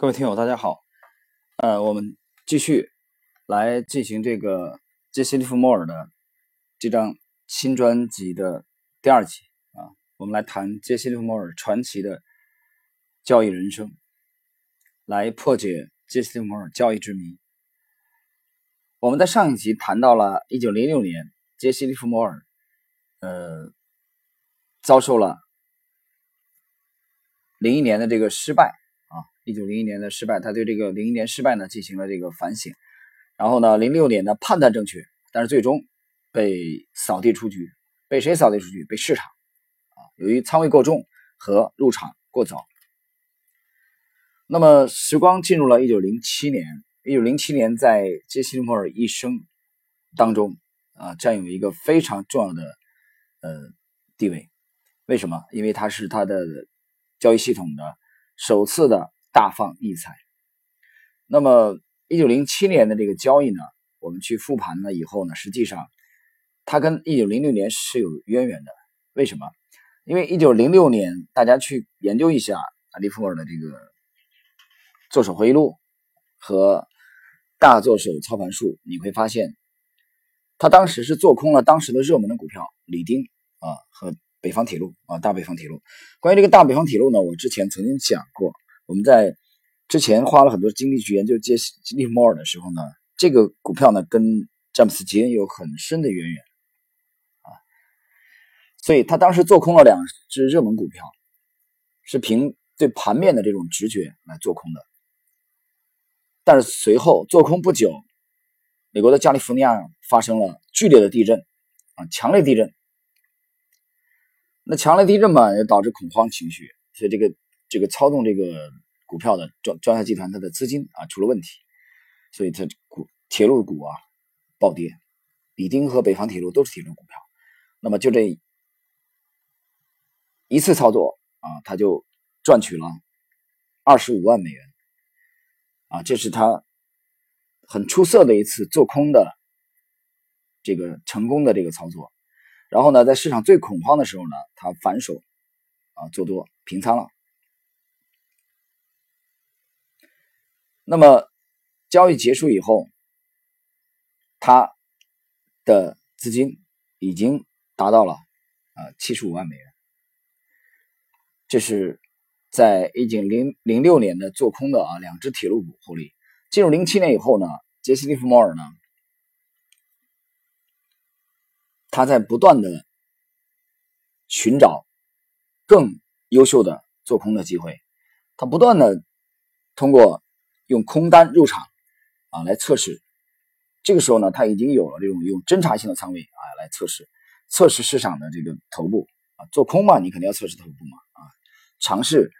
各位听友，大家好。呃，我们继续来进行这个杰西·利弗莫尔的这张新专辑的第二集啊。我们来谈杰西·利弗莫尔传奇的交易人生，来破解杰西·利弗莫尔交易之谜。我们在上一集谈到了1906年，杰西·利弗莫尔呃遭受了零一年的这个失败。一九零一年的失败，他对这个零一年失败呢进行了这个反省，然后呢，零六年呢判断正确，但是最终被扫地出局，被谁扫地出局？被市场啊，由于仓位过重和入场过早。那么时光进入了一九零七年，一九零七年在杰西·利弗尔一生当中啊，占有一个非常重要的呃地位。为什么？因为他是他的交易系统的首次的。大放异彩。那么，一九零七年的这个交易呢，我们去复盘了以后呢，实际上它跟一九零六年是有渊源的。为什么？因为一九零六年，大家去研究一下阿利弗尔的这个做手回忆录和大做手操盘术，你会发现，他当时是做空了当时的热门的股票，李丁啊和北方铁路啊，大北方铁路。关于这个大北方铁路呢，我之前曾经讲过。我们在之前花了很多精力去研究杰西·利弗莫尔的时候呢，这个股票呢跟詹姆斯·吉恩有很深的渊源啊，所以他当时做空了两只热门股票，是凭对盘面的这种直觉来做空的。但是随后做空不久，美国的加利福尼亚发生了剧烈的地震啊，强烈地震。那强烈地震嘛，也导致恐慌情绪，所以这个。这个操纵这个股票的庄庄家集团，它的资金啊出了问题，所以它股铁路股啊暴跌，李丁和北方铁路都是铁路股票。那么就这一次操作啊，他就赚取了二十五万美元啊，这是他很出色的一次做空的这个成功的这个操作。然后呢，在市场最恐慌的时候呢，他反手啊做多平仓了。那么交易结束以后，他的资金已经达到了啊七十五万美元。这是在一九零零六年的做空的啊两只铁路股获利。进入零七年以后呢，杰西·利弗莫尔呢，他在不断的寻找更优秀的做空的机会，他不断的通过。用空单入场啊来测试，这个时候呢，他已经有了这种用侦查性的仓位啊来测试测试市场的这个头部啊做空嘛，你肯定要测试头部嘛啊，尝试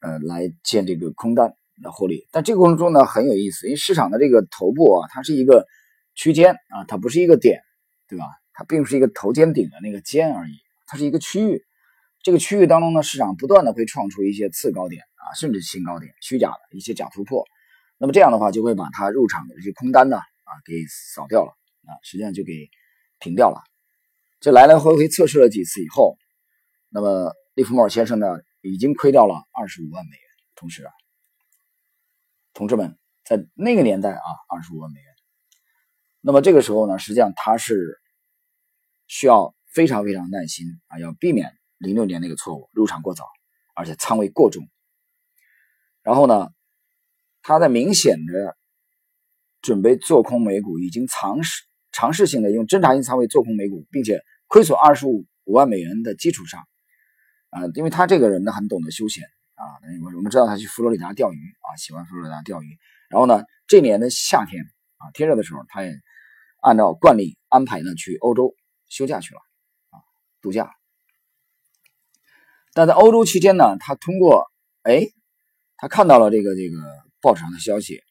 呃来建这个空单来获利。但这个过程中呢很有意思，因为市场的这个头部啊，它是一个区间啊，它不是一个点，对吧？它并不是一个头肩顶的那个尖而已，它是一个区域。这个区域当中呢，市场不断的会创出一些次高点啊，甚至新高点，虚假的一些假突破。那么这样的话，就会把它入场的这些空单呢，啊，给扫掉了，啊，实际上就给平掉了。这来来回回测试了几次以后，那么利弗莫尔先生呢，已经亏掉了二十五万美元。同时啊，同志们，在那个年代啊，二十五万美元。那么这个时候呢，实际上他是需要非常非常耐心啊，要避免零六年那个错误，入场过早，而且仓位过重。然后呢？他在明显的准备做空美股，已经尝试尝试性的用侦查性仓位做空美股，并且亏损二十五五万美元的基础上，啊，因为他这个人呢很懂得休闲啊，我我们知道他去佛罗里达钓鱼啊，喜欢佛罗里达钓鱼。然后呢，这年的夏天啊，天热的时候，他也按照惯例安排呢去欧洲休假去了啊，度假。但在欧洲期间呢，他通过哎，他看到了这个这个。报纸上的消息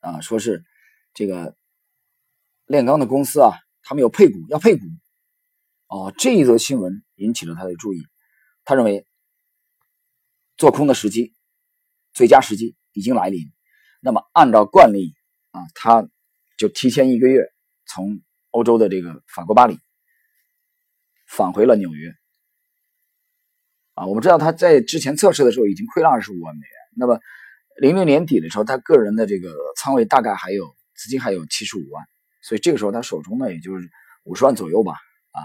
啊，说是这个炼钢的公司啊，他们有配股，要配股哦。这一则新闻引起了他的注意，他认为做空的时机最佳时机已经来临。那么按照惯例啊，他就提前一个月从欧洲的这个法国巴黎返回了纽约啊。我们知道他在之前测试的时候已经亏了二十五万美元，那么。零六年底的时候，他个人的这个仓位大概还有资金还有七十五万，所以这个时候他手中呢也就是五十万左右吧，啊，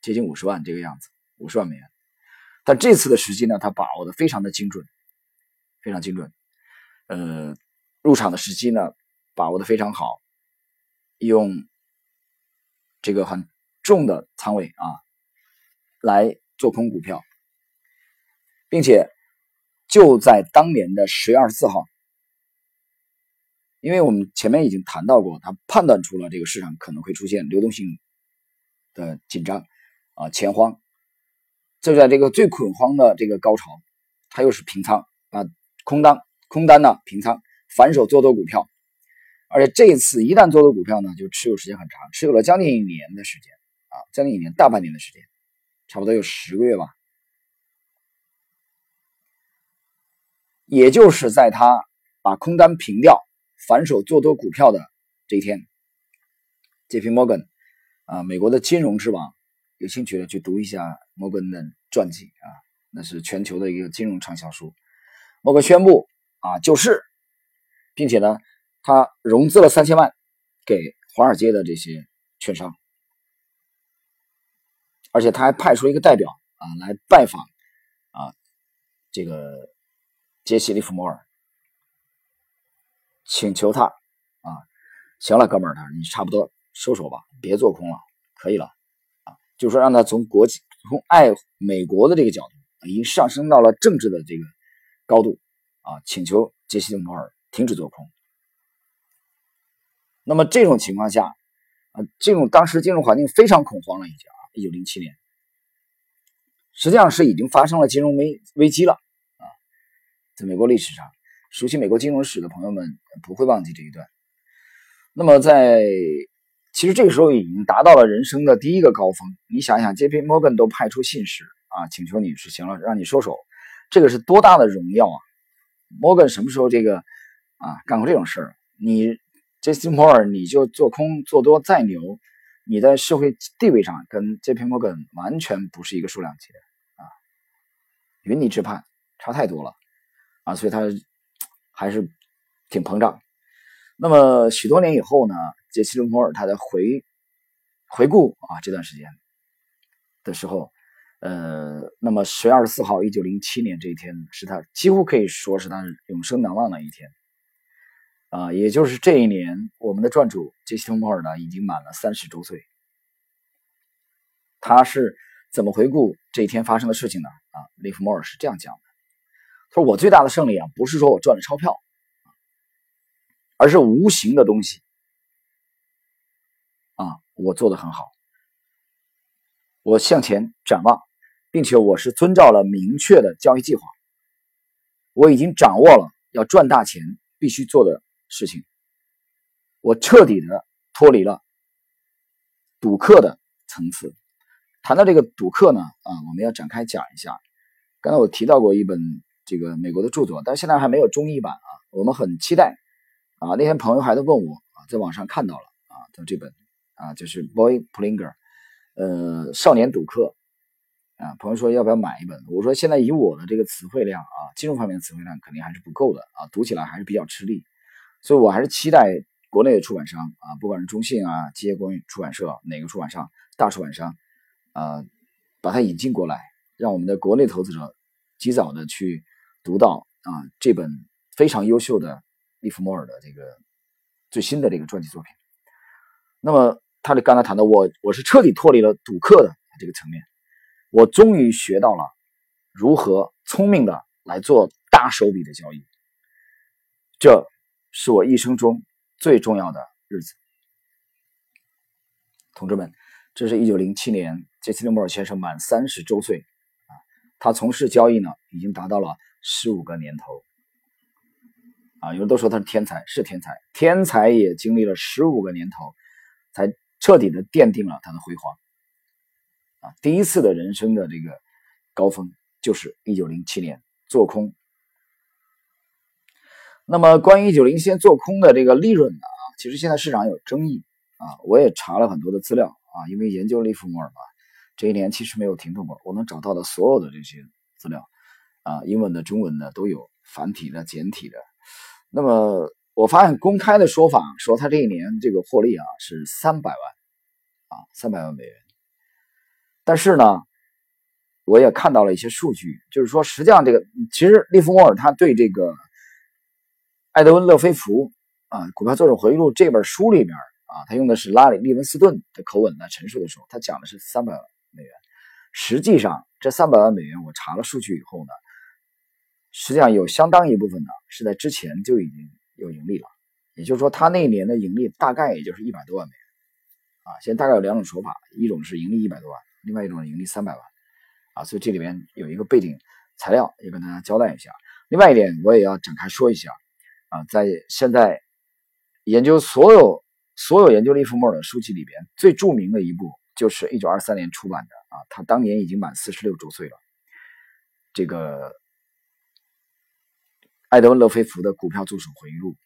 接近五十万这个样子，五十万美元。但这次的时机呢，他把握的非常的精准，非常精准。呃，入场的时机呢，把握的非常好，用这个很重的仓位啊来做空股票，并且就在当年的十月二十四号，因为我们前面已经谈到过，他判断出了这个市场可能会出现流动性的紧张啊钱荒。就在这个最恐慌的这个高潮，他又是平仓啊，空单空单呢平仓，反手做多股票，而且这一次一旦做多股票呢，就持有时间很长，持有了将近一年的时间啊，将近一年大半年的时间，差不多有十个月吧。也就是在他把空单平掉，反手做多股票的这一天，J.P. Morgan 啊，美国的金融之王。有兴趣的去读一下摩根的传记啊，那是全球的一个金融畅销书。摩根宣布啊救市，并且呢，他融资了三千万给华尔街的这些券商，而且他还派出一个代表啊来拜访啊这个杰西·利弗摩尔，请求他啊，行了，哥们儿，你差不多收手吧，别做空了，可以了啊。就说，让他从国际、从爱美国的这个角度，已经上升到了政治的这个高度啊，请求杰西·摩尔停止做空。那么这种情况下，啊，这种当时金融环境非常恐慌了，已经啊，一九零七年，实际上是已经发生了金融危危机了，在美国历史上，熟悉美国金融史的朋友们不会忘记这一段。那么在其实这个时候已经达到了人生的第一个高峰。你想想，J.P. Morgan 都派出信使啊，请求你是行了，让你收手，这个是多大的荣耀啊！Morgan 什么时候这个啊干过这种事儿？你 J.P. Morgan 你就做空做多再牛，你在社会地位上跟 J.P. Morgan 完全不是一个数量级的啊，云泥之畔，差太多了啊！所以他还是挺膨胀。那么许多年以后呢？杰西·伦摩尔他在回回顾啊这段时间的时候，呃，那么十月二十四号，一九零七年这一天是他几乎可以说是他永生难忘的一天啊，也就是这一年，我们的传主杰西·伦摩尔呢已经满了三十周岁。他是怎么回顾这一天发生的事情呢？啊，利弗莫尔是这样讲的：他说，我最大的胜利啊，不是说我赚了钞票，而是无形的东西。啊，我做的很好，我向前展望，并且我是遵照了明确的交易计划。我已经掌握了要赚大钱必须做的事情，我彻底的脱离了赌客的层次。谈到这个赌客呢，啊，我们要展开讲一下。刚才我提到过一本这个美国的著作，但是现在还没有中译版啊，我们很期待。啊，那天朋友还在问我啊，在网上看到了啊，的这本。啊，就是 Boy Plinger，呃，少年赌客啊。朋友说要不要买一本？我说现在以我的这个词汇量啊，金融方面的词汇量肯定还是不够的啊，读起来还是比较吃力。所以我还是期待国内的出版商啊，不管是中信啊、基业国际出版社哪个出版商、大出版商啊，把它引进过来，让我们的国内投资者及早的去读到啊这本非常优秀的利弗莫尔的这个最新的这个传记作品。那么。他的刚才谈到我，我是彻底脱离了赌客的这个层面，我终于学到了如何聪明的来做大手笔的交易，这是我一生中最重要的日子。同志们，这是一九零七年杰西·利莫尔先生满三十周岁啊，他从事交易呢已经达到了十五个年头啊，有人都说他是天才，是天才，天才也经历了十五个年头才。彻底的奠定了他的辉煌，啊，第一次的人生的这个高峰就是一九零七年做空。那么关于一九零七年做空的这个利润呢？啊，其实现在市场有争议啊，我也查了很多的资料啊，因为研究利弗莫尔嘛，这一年其实没有停顿过，我能找到的所有的这些资料啊，英文的、中文的都有，繁体的、简体的，那么我发现公开的说法说他这一年这个获利啊是三百万啊三百万美元，但是呢，我也看到了一些数据，就是说实际上这个其实利弗莫尔他对这个艾德温勒菲弗啊《股票作者回忆录》这本书里面啊，他用的是拉里利文斯顿的口吻来陈述的时候，他讲的是三百万美元。实际上，这三百万美元我查了数据以后呢，实际上有相当一部分呢是在之前就已经有盈利了，也就是说，他那一年的盈利大概也就是一百多万美元啊。现在大概有两种说法，一种是盈利一百多万，另外一种是盈利三百万啊。所以这里面有一个背景材料也跟大家交代一下。另外一点，我也要展开说一下啊，在现在研究所有所有研究利弗莫尔的书籍里边，最著名的一部就是一九二三年出版的。啊，他当年已经满四十六周岁了。这个艾德温·勒菲弗的《股票助手回忆录》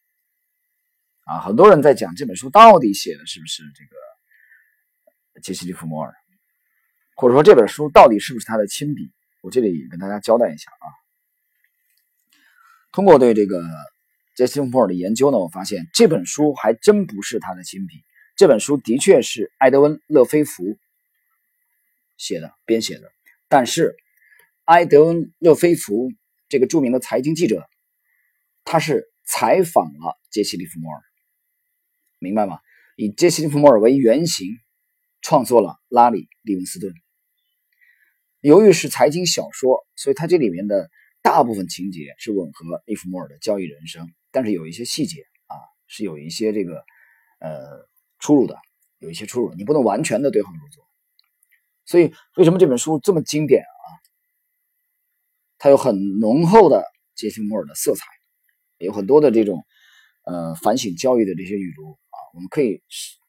啊，很多人在讲这本书到底写的是不是这个杰西·利弗莫尔，或者说这本书到底是不是他的亲笔？我这里跟大家交代一下啊。通过对这个杰西·利弗莫尔的研究呢，我发现这本书还真不是他的亲笔，这本书的确是埃德温·勒菲弗。写的编写的，但是埃德温·勒菲弗这个著名的财经记者，他是采访了杰西·利弗莫尔，明白吗？以杰西·利弗莫尔为原型，创作了拉里·利文斯顿。由于是财经小说，所以它这里面的大部分情节是吻合利弗莫尔的交易人生，但是有一些细节啊，是有一些这个呃出入的，有一些出入，你不能完全的对号入座。所以，为什么这本书这么经典啊？它有很浓厚的杰西·摩尔的色彩，有很多的这种呃反省教育的这些语录啊，我们可以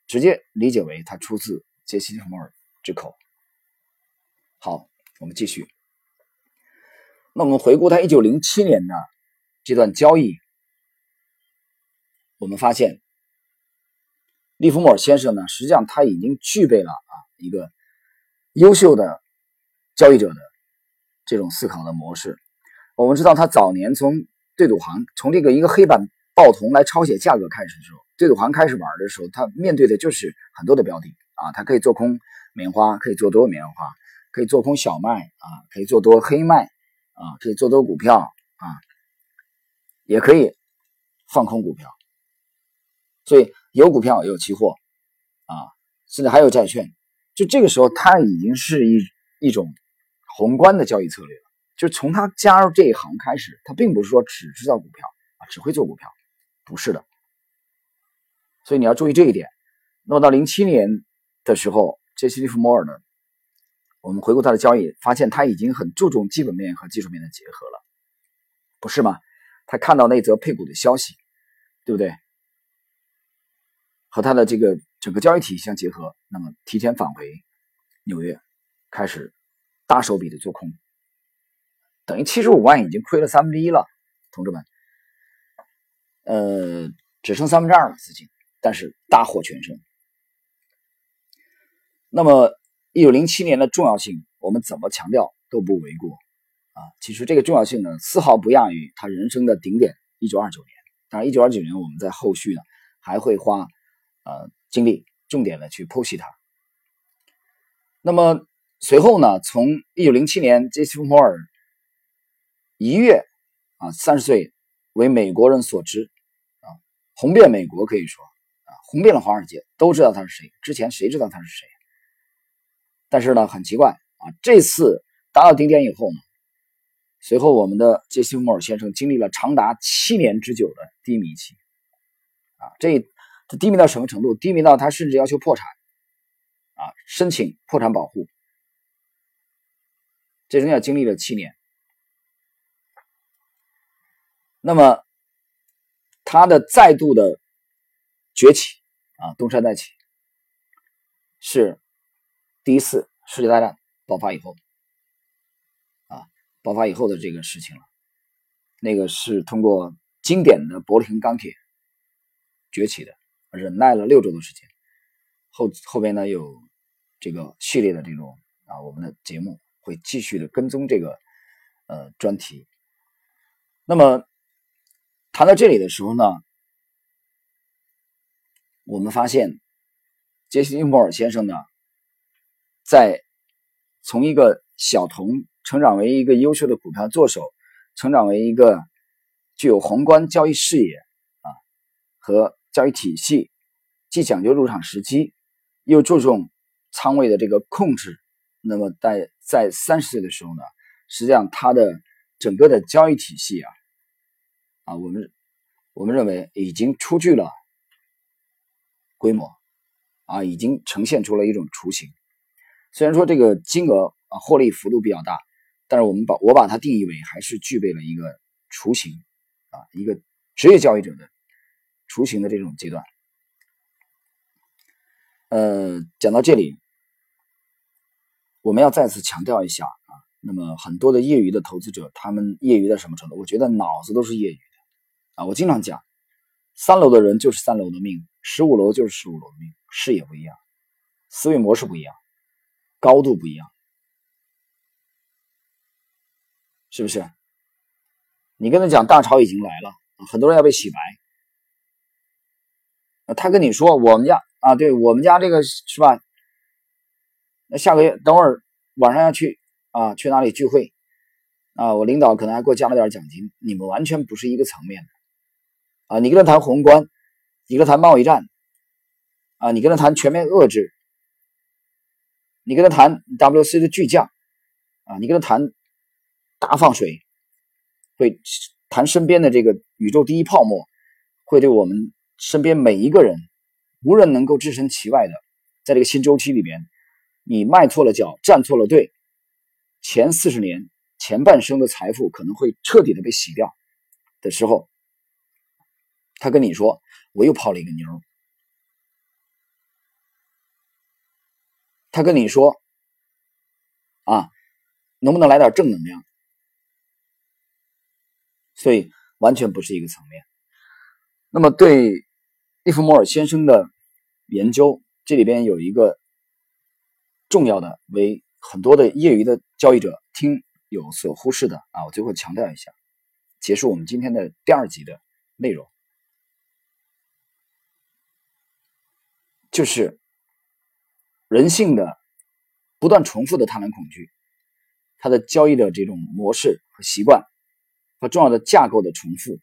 直接理解为它出自杰西·利弗莫尔之口。好，我们继续。那我们回顾他一九零七年的这段交易，我们发现利弗莫尔先生呢，实际上他已经具备了啊一个。优秀的交易者的这种思考的模式，我们知道他早年从对赌行，从这个一个黑板报童来抄写价格开始的时候，对赌行开始玩的时候，他面对的就是很多的标的啊，他可以做空棉花，可以做多棉花，可以做空小麦啊，可以做多黑麦啊，可以做多股票啊，也可以放空股票，所以有股票有期货啊，甚至还有债券。就这个时候，它已经是一一种宏观的交易策略。就从他加入这一行开始，他并不是说只知道股票啊，只会做股票，不是的。所以你要注意这一点。那么到零七年的时候，杰西·利弗莫尔呢，我们回顾他的交易，发现他已经很注重基本面和技术面的结合了，不是吗？他看到那则配股的消息，对不对？和他的这个。整个交易体系相结合，那么提前返回纽约，开始大手笔的做空，等于七十五万已经亏了三分之一了，同志们，呃，只剩三分之二了资金，但是大获全胜。那么一九零七年的重要性，我们怎么强调都不为过啊。其实这个重要性呢，丝毫不亚于他人生的顶点一九二九年。当然，一九二九年我们在后续呢还会花呃。精力重点的去剖析它。那么随后呢？从一九零七年，杰西·摩尔一跃啊，三十岁为美国人所知啊，红遍美国，可以说啊，红遍了华尔街，都知道他是谁。之前谁知道他是谁？但是呢，很奇怪啊，这次达到顶点以后呢，随后我们的杰西·摩尔先生经历了长达七年之久的低迷期啊，这。他低迷到什么程度？低迷到他甚至要求破产，啊，申请破产保护。这中间经历了七年。那么，他的再度的崛起，啊，东山再起，是第一次世界大战爆发以后，啊，爆发以后的这个事情了。那个是通过经典的柏林钢铁崛起的。忍耐了六周的时间，后后边呢有这个系列的这种啊，我们的节目会继续的跟踪这个呃专题。那么谈到这里的时候呢，我们发现杰西·利莫尔先生呢，在从一个小童成长为一个优秀的股票作手，成长为一个具有宏观交易视野啊和交易体系，既讲究入场时机，又注重仓位的这个控制。那么在在三十岁的时候呢，实际上他的整个的交易体系啊。啊，我们我们认为已经出具了规模，啊，已经呈现出了一种雏形。虽然说这个金额啊获利幅度比较大，但是我们把我把它定义为还是具备了一个雏形啊，一个职业交易者的雏形的这种阶段。呃，讲到这里，我们要再次强调一下啊，那么很多的业余的投资者，他们业余到什么程度？我觉得脑子都是业余。啊，我经常讲，三楼的人就是三楼的命，十五楼就是十五楼的命，视野不一样，思维模式不一样，高度不一样，是不是？你跟他讲大潮已经来了，很多人要被洗白，他跟你说我们家啊，对我们家这个是吧？那下个月等会儿晚上要去啊，去哪里聚会啊？我领导可能还给我加了点奖金，你们完全不是一个层面的。啊，你跟他谈宏观，你跟他谈贸易战，啊，你跟他谈全面遏制，你跟他谈 WC 的巨降，啊，你跟他谈大放水，会谈身边的这个宇宙第一泡沫，会对我们身边每一个人无人能够置身其外的，在这个新周期里边，你迈错了脚，站错了队，前四十年前半生的财富可能会彻底的被洗掉的时候。他跟你说：“我又泡了一个妞。”他跟你说：“啊，能不能来点正能量？”所以完全不是一个层面。那么对利弗莫尔先生的研究，这里边有一个重要的，为很多的业余的交易者听有所忽视的啊，我最后强调一下，结束我们今天的第二集的内容。就是人性的不断重复的贪婪恐惧，它的交易的这种模式和习惯和重要的架构的重复，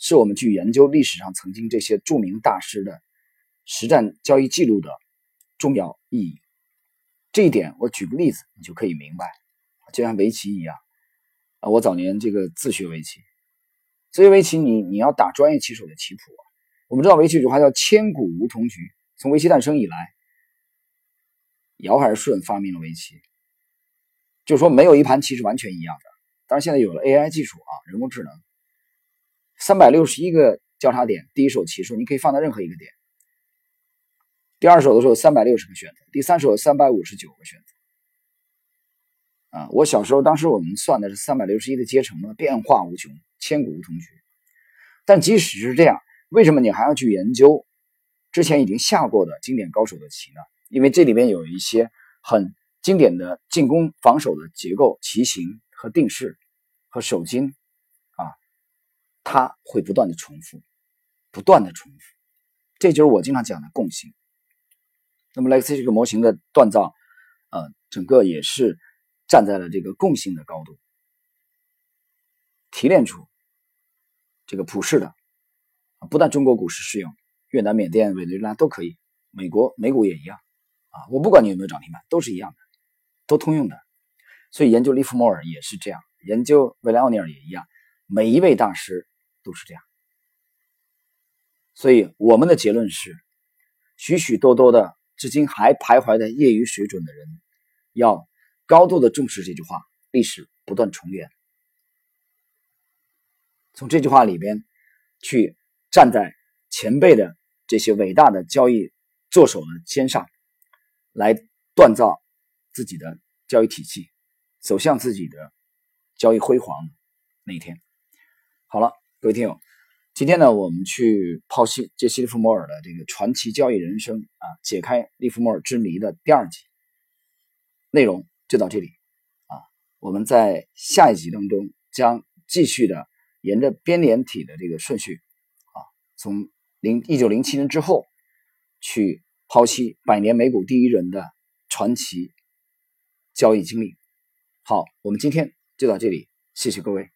是我们去研究历史上曾经这些著名大师的实战交易记录的重要意义。这一点，我举个例子，你就可以明白。就像围棋一样啊，我早年这个自学围棋，所以围棋你你要打专业棋手的棋谱啊。我们知道围棋有句话叫“千古无同局”。从围棋诞生以来，尧还是舜发明了围棋，就说没有一盘棋是完全一样的。当然现在有了 AI 技术啊，人工智能，三百六十一个交叉点，第一手棋数你可以放在任何一个点。第二手的时候三百六十个选择，第三手三百五十九个选择。啊，我小时候当时我们算的是三百六十一的阶乘呢，变化无穷，千古无同局。但即使是这样，为什么你还要去研究？之前已经下过的经典高手的棋呢？因为这里面有一些很经典的进攻、防守的结构、棋形和定式和手筋啊，它会不断的重复，不断的重复，这就是我经常讲的共性。那么 Lexi 这个模型的锻造，呃，整个也是站在了这个共性的高度，提炼出这个普世的，不但中国股市适用。越南、缅甸、委内瑞拉都可以，美国美股也一样啊！我不管你有没有涨停板，都是一样的，都通用的。所以研究利弗莫尔也是这样，研究维莱奥尼尔也一样，每一位大师都是这样。所以我们的结论是，许许多多的至今还徘徊在业余水准的人，要高度的重视这句话：历史不断重演。从这句话里边去站在前辈的。这些伟大的交易作手的肩上，来锻造自己的交易体系，走向自己的交易辉煌那一天。好了，各位听友，今天呢，我们去剖析杰西·利弗莫尔的这个传奇交易人生啊，解开利弗莫尔之谜的第二集内容就到这里啊。我们在下一集当中将继续的沿着编年体的这个顺序啊，从零一九零七年之后去剖析百年美股第一人的传奇交易经历。好，我们今天就到这里，谢谢各位。